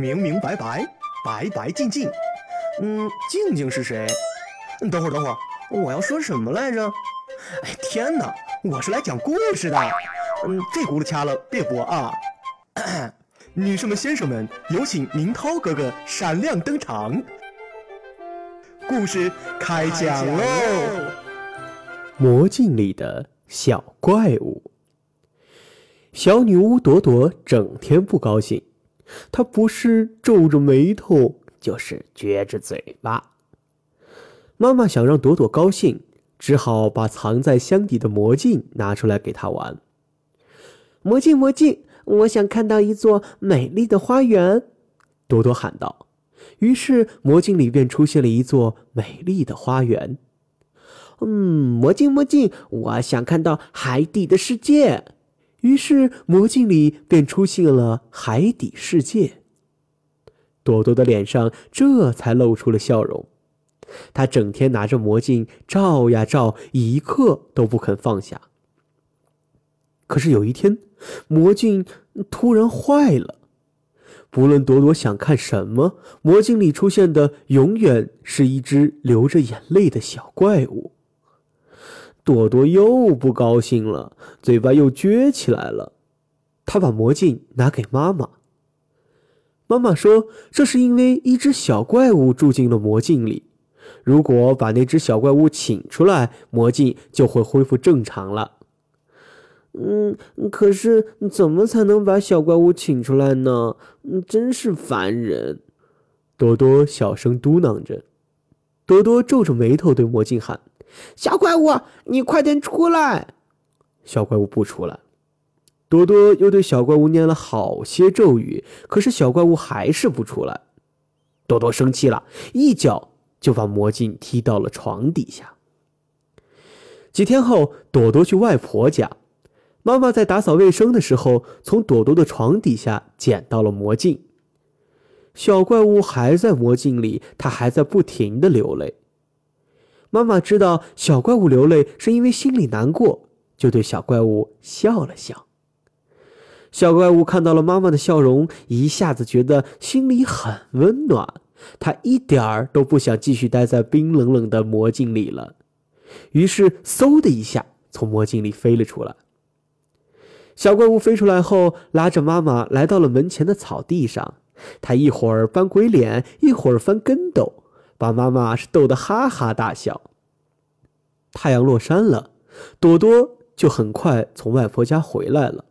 明明白白，白白净净。嗯，静静是谁？等会儿，等会儿，我要说什么来着？哎，天哪，我是来讲故事的。嗯，这轱辘掐了，别播啊。女士们、先生们，有请明涛哥哥闪亮登场。故事开讲喽！魔镜里的小怪物。小女巫朵朵整天不高兴，他不是皱着眉头，就是撅着嘴巴。妈妈想让朵朵高兴，只好把藏在箱底的魔镜拿出来给她玩。魔镜，魔镜，我想看到一座美丽的花园。朵朵喊道。于是魔镜里便出现了一座美丽的花园。嗯，魔镜，魔镜，我想看到海底的世界。于是魔镜里便出现了海底世界。朵朵的脸上这才露出了笑容。她整天拿着魔镜照呀照，一刻都不肯放下。可是有一天，魔镜突然坏了。不论朵朵想看什么，魔镜里出现的永远是一只流着眼泪的小怪物。朵朵又不高兴了，嘴巴又撅起来了。她把魔镜拿给妈妈。妈妈说：“这是因为一只小怪物住进了魔镜里，如果把那只小怪物请出来，魔镜就会恢复正常了。”嗯，可是怎么才能把小怪物请出来呢？真是烦人！朵朵小声嘟囔着。朵朵皱着眉头对魔镜喊：“小怪物，你快点出来！”小怪物不出来。多多又对小怪物念了好些咒语，可是小怪物还是不出来。多多生气了，一脚就把魔镜踢到了床底下。几天后，朵朵去外婆家。妈妈在打扫卫生的时候，从朵朵的床底下捡到了魔镜。小怪物还在魔镜里，它还在不停的流泪。妈妈知道小怪物流泪是因为心里难过，就对小怪物笑了笑。小怪物看到了妈妈的笑容，一下子觉得心里很温暖。他一点儿都不想继续待在冰冷冷的魔镜里了，于是嗖的一下从魔镜里飞了出来。小怪物飞出来后，拉着妈妈来到了门前的草地上。他一会儿翻鬼脸，一会儿翻跟斗，把妈妈是逗得哈哈大笑。太阳落山了，朵朵就很快从外婆家回来了。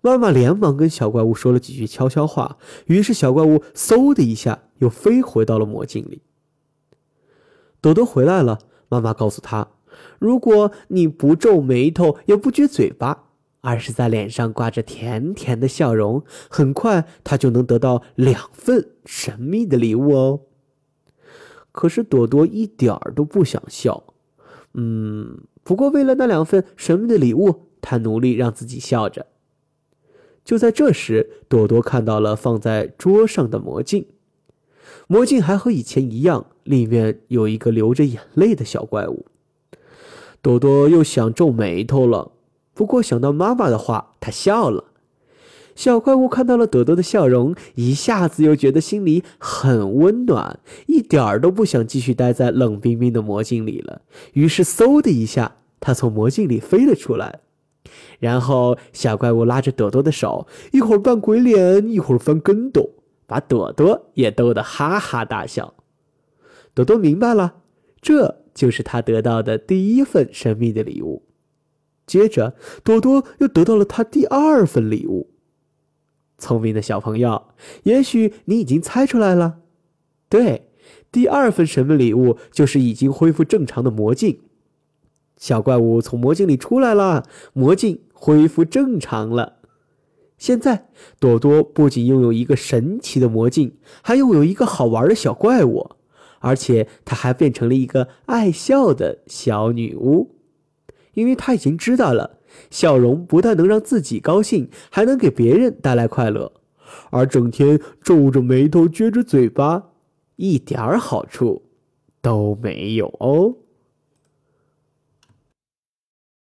妈妈连忙跟小怪物说了几句悄悄话，于是小怪物嗖的一下又飞回到了魔镜里。朵朵回来了，妈妈告诉他：“如果你不皱眉头，也不撅嘴巴。”而是在脸上挂着甜甜的笑容，很快他就能得到两份神秘的礼物哦。可是朵朵一点儿都不想笑，嗯，不过为了那两份神秘的礼物，她努力让自己笑着。就在这时，朵朵看到了放在桌上的魔镜，魔镜还和以前一样，里面有一个流着眼泪的小怪物。朵朵又想皱眉头了。不过想到妈妈的话，她笑了。小怪物看到了朵朵的笑容，一下子又觉得心里很温暖，一点儿都不想继续待在冷冰冰的魔镜里了。于是，嗖的一下，他从魔镜里飞了出来。然后，小怪物拉着朵朵的手，一会儿扮鬼脸，一会儿翻跟斗，把朵朵也逗得哈哈大笑。朵朵明白了，这就是他得到的第一份神秘的礼物。接着，朵朵又得到了他第二份礼物。聪明的小朋友，也许你已经猜出来了。对，第二份神秘礼物就是已经恢复正常的魔镜。小怪物从魔镜里出来了，魔镜恢复正常了。现在，朵朵不仅拥有一个神奇的魔镜，还拥有一个好玩的小怪物，而且她还变成了一个爱笑的小女巫。因为她已经知道了，笑容不但能让自己高兴，还能给别人带来快乐，而整天皱着眉头、撅着嘴巴，一点儿好处都没有哦。